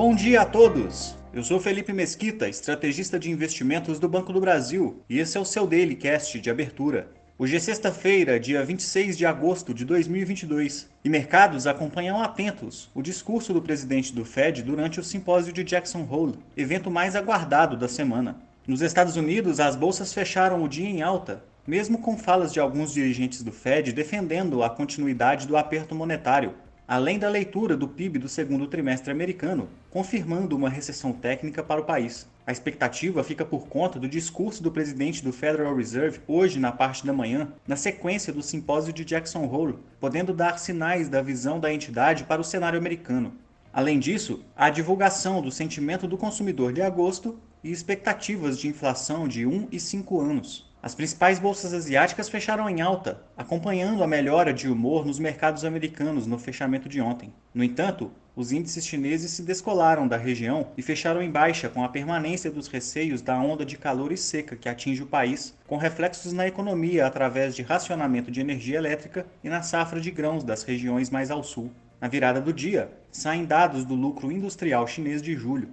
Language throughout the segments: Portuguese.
Bom dia a todos! Eu sou Felipe Mesquita, estrategista de investimentos do Banco do Brasil, e esse é o seu Daily Cast de abertura. Hoje é sexta-feira, dia 26 de agosto de 2022, e mercados acompanham atentos o discurso do presidente do Fed durante o simpósio de Jackson Hole, evento mais aguardado da semana. Nos Estados Unidos, as bolsas fecharam o dia em alta, mesmo com falas de alguns dirigentes do Fed defendendo a continuidade do aperto monetário, além da leitura do PIB do segundo trimestre americano, confirmando uma recessão técnica para o país. A expectativa fica por conta do discurso do presidente do Federal Reserve hoje na parte da manhã, na sequência do simpósio de Jackson Hole, podendo dar sinais da visão da entidade para o cenário americano. Além disso, a divulgação do sentimento do consumidor de agosto e expectativas de inflação de 1 e 5 anos. As principais bolsas asiáticas fecharam em alta, acompanhando a melhora de humor nos mercados americanos no fechamento de ontem. No entanto, os índices chineses se descolaram da região e fecharam em baixa com a permanência dos receios da onda de calor e seca que atinge o país, com reflexos na economia através de racionamento de energia elétrica e na safra de grãos das regiões mais ao sul. Na virada do dia, saem dados do lucro industrial chinês de julho.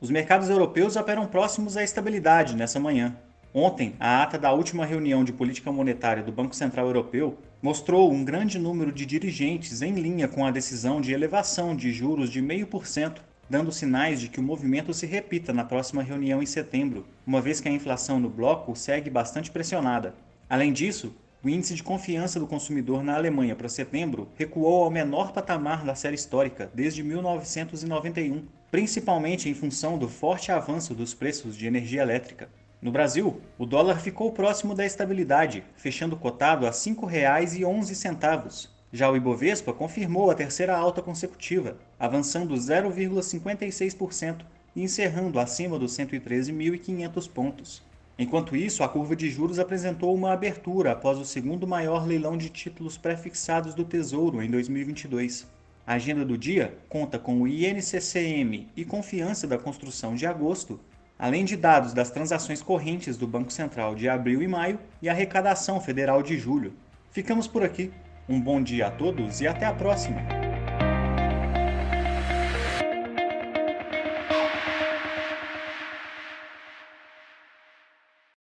Os mercados europeus operam próximos à estabilidade nessa manhã, Ontem, a ata da última reunião de política monetária do Banco Central Europeu mostrou um grande número de dirigentes em linha com a decisão de elevação de juros de 0,5%, dando sinais de que o movimento se repita na próxima reunião em setembro, uma vez que a inflação no bloco segue bastante pressionada. Além disso, o índice de confiança do consumidor na Alemanha para setembro recuou ao menor patamar da série histórica desde 1991, principalmente em função do forte avanço dos preços de energia elétrica. No Brasil, o dólar ficou próximo da estabilidade, fechando cotado a R$ 5,11. Já o Ibovespa confirmou a terceira alta consecutiva, avançando 0,56% e encerrando acima dos 113.500 pontos. Enquanto isso, a curva de juros apresentou uma abertura após o segundo maior leilão de títulos pré-fixados do Tesouro em 2022. A agenda do dia conta com o INCCM e confiança da construção de agosto, além de dados das transações correntes do Banco Central de abril e maio e a arrecadação federal de julho. Ficamos por aqui. Um bom dia a todos e até a próxima!